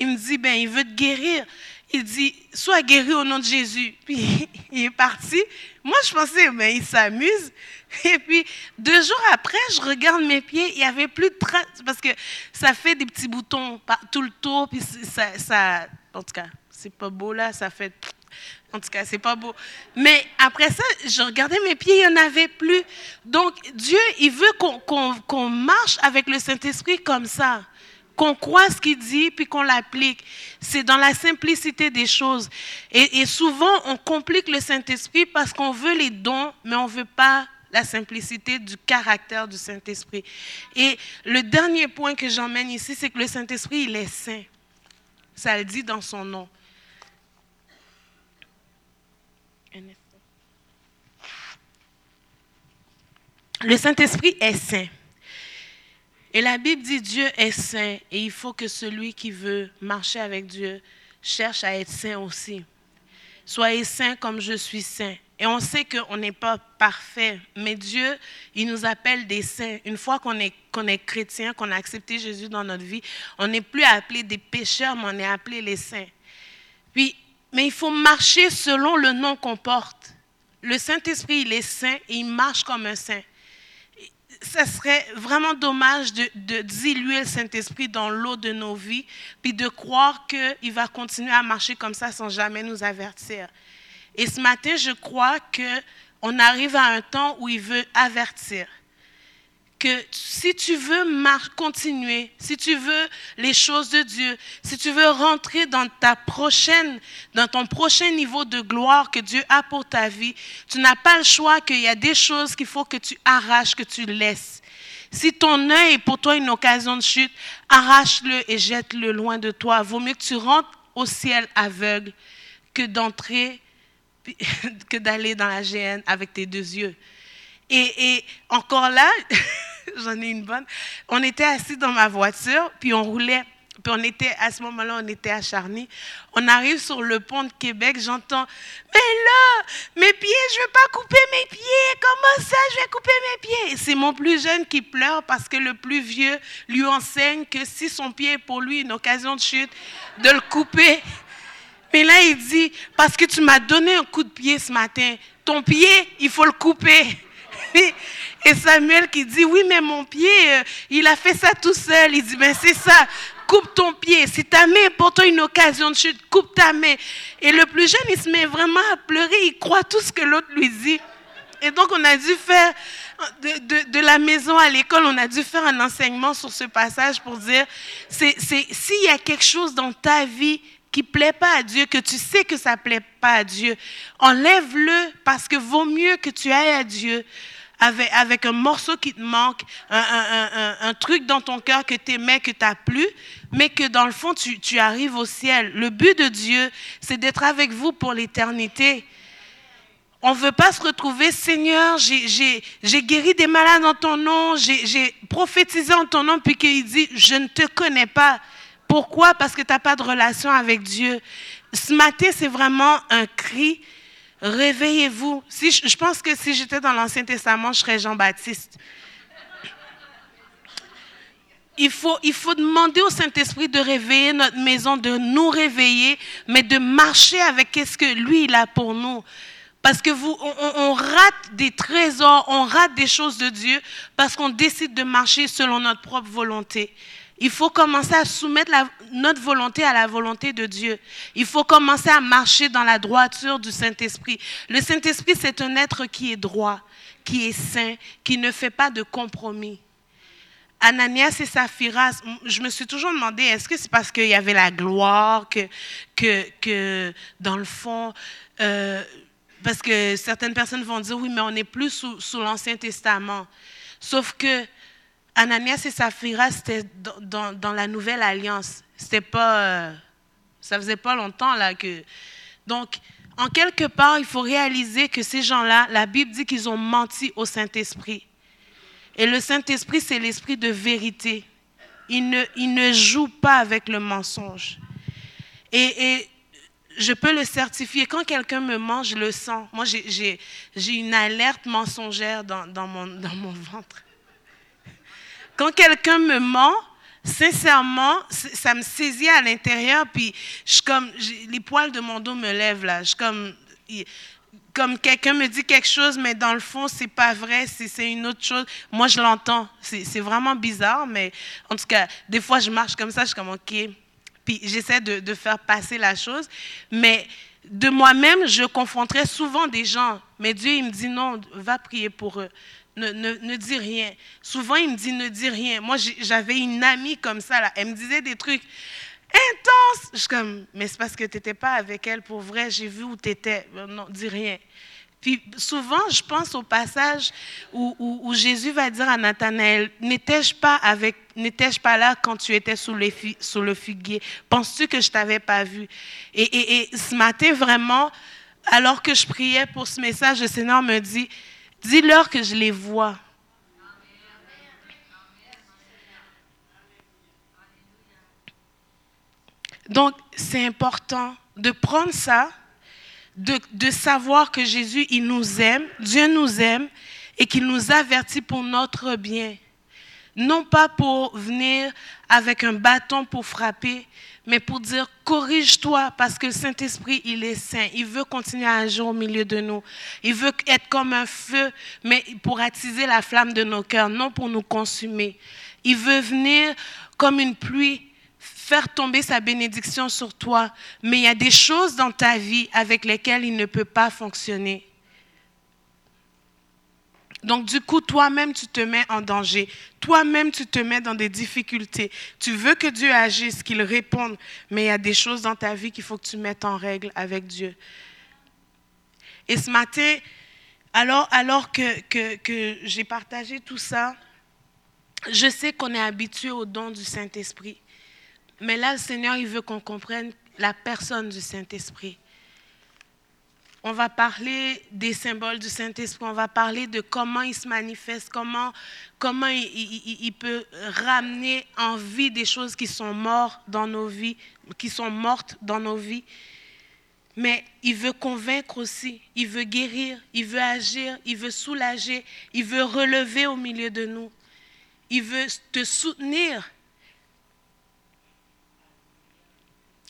Il me dit, ben, il veut te guérir. il dit, sois guéri au nom de Jésus. (laughs) Puis il est parti. Moi, je pensais, mais il s'amuse. (laughs) Et puis, deux jours après, je regarde mes pieds, il n'y avait plus de traces, parce que ça fait des petits boutons tout le tour, puis ça en tout cas, c'est pas beau là, ça fait... En tout cas, c'est pas beau. Mais après ça, je regardais mes pieds, il n'y en avait plus. Donc, Dieu, il veut qu'on marche avec le Saint-Esprit comme ça qu'on croit ce qu'il dit puis qu'on l'applique. C'est dans la simplicité des choses. Et, souvent, on complique le Saint-Esprit parce qu'on veut les dons, mais on ne veut pas la simplicité du caractère du Saint-Esprit. Et le dernier point que j'emmène ici, c'est que le Saint-Esprit, il est saint. Ça le dit dans son nom. Le Saint-Esprit est saint. Et la Bible dit Dieu est saint et il faut que celui qui veut marcher avec Dieu cherche à être saint aussi. Soyez saint comme je suis saint. Et on sait qu'on n'est pas parfait, mais Dieu, il nous appelle des saints. Une fois qu'on est, qu'on est chrétien, qu'on a accepté Jésus dans notre vie, on n'est plus appelé des pécheurs, mais on est appelé les saints. Puis, mais il faut marcher selon le nom qu'on porte. Le Saint-Esprit, il est saint et il marche comme un saint ça serait vraiment dommage de, diluer le Saint-Esprit dans l'eau de nos vies, puis de croire qu'il va continuer à marcher comme ça sans jamais nous avertir. Et ce matin, je crois qu'on arrive à un temps où il veut avertir que si tu veux continuer, si tu veux les choses de Dieu, si tu veux rentrer dans ta prochaine, dans ton prochain niveau de gloire que Dieu a pour ta vie, tu n'as pas le choix qu'il y a des choses qu'il faut que tu arraches, que tu laisses. Si ton œil est pour toi une occasion de chute, arrache-le et jette-le loin de toi. Vaut mieux que tu rentres au ciel aveugle que d'entrer, (laughs) que d'aller dans la GN avec tes deux yeux. Et, et encore là, (laughs) j'en ai une bonne. On était assis dans ma voiture, puis on roulait. Puis on était, à ce moment-là, on était à Charny. On arrive sur le pont de Québec, j'entends, mais là, mes pieds, je ne vais pas couper mes pieds. Comment ça, je vais couper mes pieds? C'est mon plus jeune qui pleure parce que le plus vieux lui enseigne que si son pied est pour lui une occasion de chute, de le couper. Mais là, il dit, parce que tu m'as donné un coup de pied ce matin, ton pied, il faut le couper. Et Samuel qui dit, oui, mais mon pied, euh, il a fait ça tout seul. Il dit, ben c'est ça, coupe ton pied. Si ta main est pour toi une occasion de chute, coupe ta main. Et le plus jeune, il se met vraiment à pleurer. Il croit tout ce que l'autre lui dit. Et donc, on a dû faire, de, de, la maison à l'école, on a dû faire un enseignement sur ce passage pour dire, c'est, s'il y a quelque chose dans ta vie qui plaît pas à Dieu, que tu sais que ça plaît pas à Dieu, enlève-le parce que vaut mieux que tu ailles à Dieu avec, avec un morceau qui te manque, un, un, un, un truc dans ton cœur que tu aimais, que tu n'as plus, mais que dans le fond, tu, tu arrives au ciel. Le but de Dieu, c'est d'être avec vous pour l'éternité. On ne veut pas se retrouver, Seigneur, j'ai guéri des malades en ton nom, j'ai prophétisé en ton nom, puis qu'il dit, je ne te connais pas. Pourquoi? Parce que tu n'as pas de relation avec Dieu. Ce matin, c'est vraiment un cri. Réveillez-vous. Si, je pense que si j'étais dans l'Ancien Testament, je serais Jean-Baptiste. Il faut, il faut demander au Saint-Esprit de réveiller notre maison, de nous réveiller, mais de marcher avec ce que lui, a pour nous. Parce que vous, on, rate des trésors, on rate des choses de Dieu parce qu'on décide de marcher selon notre propre volonté. Il faut commencer à soumettre notre volonté à la volonté de Dieu. Il faut commencer à marcher dans la droiture du Saint-Esprit. Le Saint-Esprit, c'est un être qui est droit, qui est saint, qui ne fait pas de compromis. Ananias et Saphiras, je me suis toujours demandé, est-ce que c'est parce qu'il y avait la gloire, que, que, que dans le fond, euh, parce que certaines personnes vont dire, oui, mais on n'est plus sous, sous l'Ancien Testament. Sauf que Ananias et Saphira, c'était dans, la nouvelle alliance. C'était pas. Euh, ça faisait pas longtemps là que. Donc, en quelque part, il faut réaliser que ces gens-là, la Bible dit qu'ils ont menti au Saint-Esprit. Et le Saint-Esprit, c'est l'esprit de vérité. Il ne, il ne joue pas avec le mensonge. Et, je peux le certifier. Quand quelqu'un me ment, je le sens. Moi, j'ai une alerte mensongère dans, dans, mon, dans mon ventre. Quand quelqu'un me ment, sincèrement, ça me saisit à l'intérieur, puis comme, les poils de mon dos me lèvent là. Comme, quelqu'un me dit quelque chose, mais dans le fond, c'est pas vrai, c'est une autre chose. Moi, je l'entends. C'est vraiment bizarre, mais en tout cas, des fois, je marche comme ça, je suis comme, OK. Puis j'essaie de, de, faire passer la chose. Mais de moi-même, je confronterai souvent des gens. Mais Dieu, il me dit, non, va prier pour eux ne, dis rien. Souvent, il me dit ne dis rien. Moi, j'avais une amie comme ça, là. Elle me disait des trucs intenses. Je suis comme, mais c'est parce que tu n'étais pas avec elle pour vrai. J'ai vu où tu étais. Euh, non, dis rien. Puis souvent, je pense au passage où, Jésus va dire à Nathanaël, n'étais-je pas, avec, n'étais-je pas là quand tu étais sous, les, sous le figuier Penses-tu que je t'avais pas vu? Et, et ce matin, vraiment, alors que je priais pour ce message, le Seigneur me dit, Dis-leur que je les vois. Donc, c'est important de prendre ça, de, savoir que Jésus, il nous aime, Dieu nous aime et qu'il nous avertit pour notre bien. Non pas pour venir avec un bâton pour frapper, mais pour dire corrige-toi parce que le Saint-Esprit, il est saint. Il veut continuer à agir au milieu de nous. Il veut être comme un feu, mais pour attiser la flamme de nos cœurs, non pour nous consumer. Il veut venir comme une pluie, faire tomber sa bénédiction sur toi, mais il y a des choses dans ta vie avec lesquelles il ne peut pas fonctionner. Donc du coup, toi-même, tu te mets en danger. Toi-même, tu te mets dans des difficultés. Tu veux que Dieu agisse, qu'il réponde, mais il y a des choses dans ta vie qu'il faut que tu mettes en règle avec Dieu. Et ce matin, alors, alors que, que, que j'ai partagé tout ça, je sais qu'on est habitué au don du Saint-Esprit. Mais là, le Seigneur, il veut qu'on comprenne la personne du Saint-Esprit on va parler des symboles du Saint-Esprit, on va parler de comment il se manifeste, comment, comment il, peut ramener en vie des choses qui sont mortes dans nos vies, qui sont mortes dans nos vies. Mais il veut convaincre aussi, il veut guérir, il veut agir, il veut soulager, il veut relever au milieu de nous. Il veut te soutenir.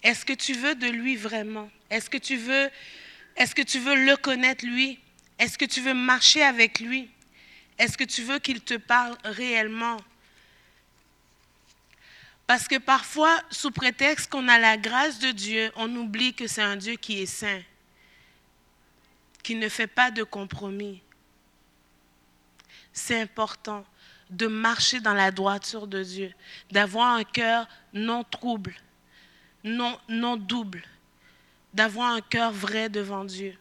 Est-ce que tu veux de lui vraiment? Est-ce que tu veux est-ce que tu veux le connaître, lui? Est-ce que tu veux marcher avec lui? Est-ce que tu veux qu'il te parle réellement? Parce que parfois, sous prétexte qu'on a la grâce de Dieu, on oublie que c'est un Dieu qui est saint, qui ne fait pas de compromis. C'est important de marcher dans la droiture de Dieu, d'avoir un cœur non trouble, non, non double, d'avoir un cœur vrai devant Dieu.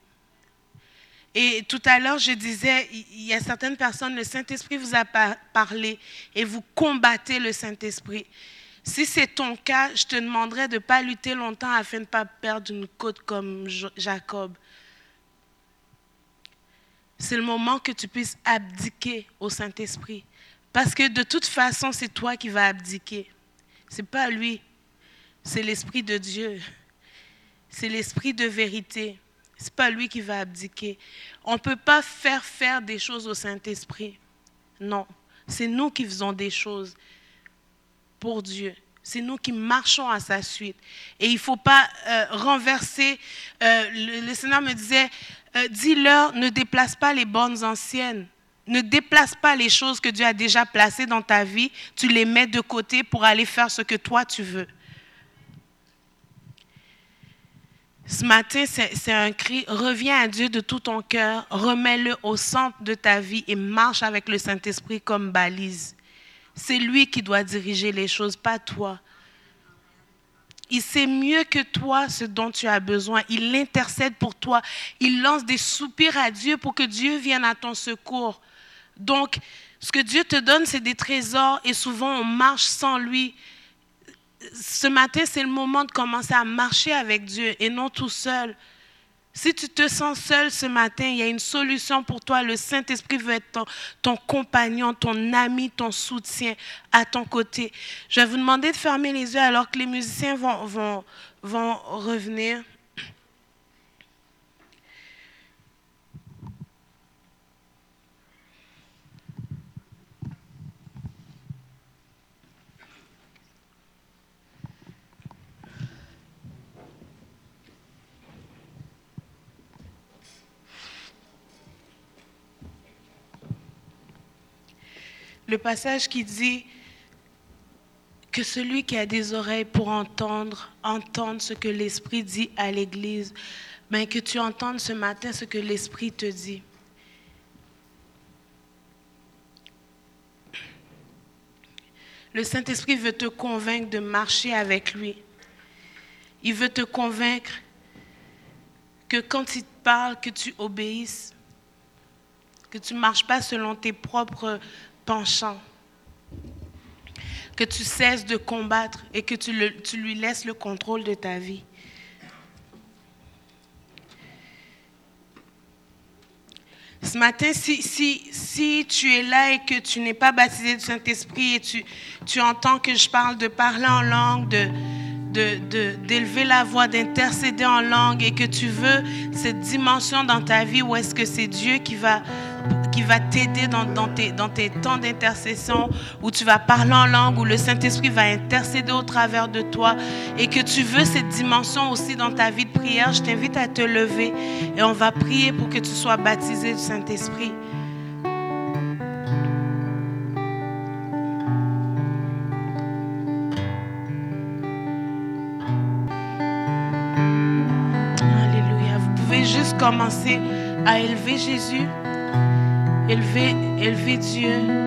Et tout à l'heure, je disais, il y a certaines personnes, le Saint-Esprit vous a parlé et vous combattez le Saint-Esprit. Si c'est ton cas, je te demanderais de ne pas lutter longtemps afin de ne pas perdre une côte comme Jacob. C'est le moment que tu puisses abdiquer au Saint-Esprit. Parce que de toute façon, c'est toi qui vas abdiquer. Ce n'est pas lui, c'est l'Esprit de Dieu c'est l'esprit de vérité. Ce n'est pas lui qui va abdiquer. On ne peut pas faire faire des choses au Saint-Esprit. Non, c'est nous qui faisons des choses pour Dieu. C'est nous qui marchons à sa suite. Et il ne faut pas euh, renverser. Euh, le, Seigneur me disait, euh, dis-leur, ne déplace pas les bonnes anciennes. Ne déplace pas les choses que Dieu a déjà placées dans ta vie. Tu les mets de côté pour aller faire ce que toi tu veux. Ce matin, c'est un cri, reviens à Dieu de tout ton cœur, remets-le au centre de ta vie et marche avec le Saint-Esprit comme balise. C'est lui qui doit diriger les choses, pas toi. Il sait mieux que toi ce dont tu as besoin. Il intercède pour toi. Il lance des soupirs à Dieu pour que Dieu vienne à ton secours. Donc, ce que Dieu te donne, c'est des trésors et souvent on marche sans lui ce matin, c'est le moment de commencer à marcher avec Dieu et non tout seul. Si tu te sens seul ce matin, il y a une solution pour toi. Le Saint-Esprit veut être ton, compagnon, ton ami, ton soutien à ton côté. Je vais vous demander de fermer les yeux alors que les musiciens vont, vont, vont revenir. Le passage qui dit que celui qui a des oreilles pour entendre, entende ce que l'Esprit dit à l'Église, mais que tu entendes ce matin ce que l'Esprit te dit. Le Saint-Esprit veut te convaincre de marcher avec lui. Il veut te convaincre que quand il te parle, que tu obéisses, que tu ne marches pas selon tes propres penchants, que tu cesses de combattre et que tu, lui laisses le contrôle de ta vie. Ce matin, si, si, tu es là et que tu n'es pas baptisé du Saint-Esprit et tu, tu entends que je parle de parler en langue, de, d'élever la voix, d'intercéder en langue et que tu veux cette dimension dans ta vie où est-ce que c'est Dieu qui va, qui va t'aider dans, tes, tes temps d'intercession, où tu vas parler en langue, où le Saint-Esprit va intercéder au travers de toi et que tu veux cette dimension aussi dans ta vie de prière, je t'invite à te lever et on va prier pour que tu sois baptisé du Saint-Esprit. commencer à élever Jésus, élever, élever Dieu.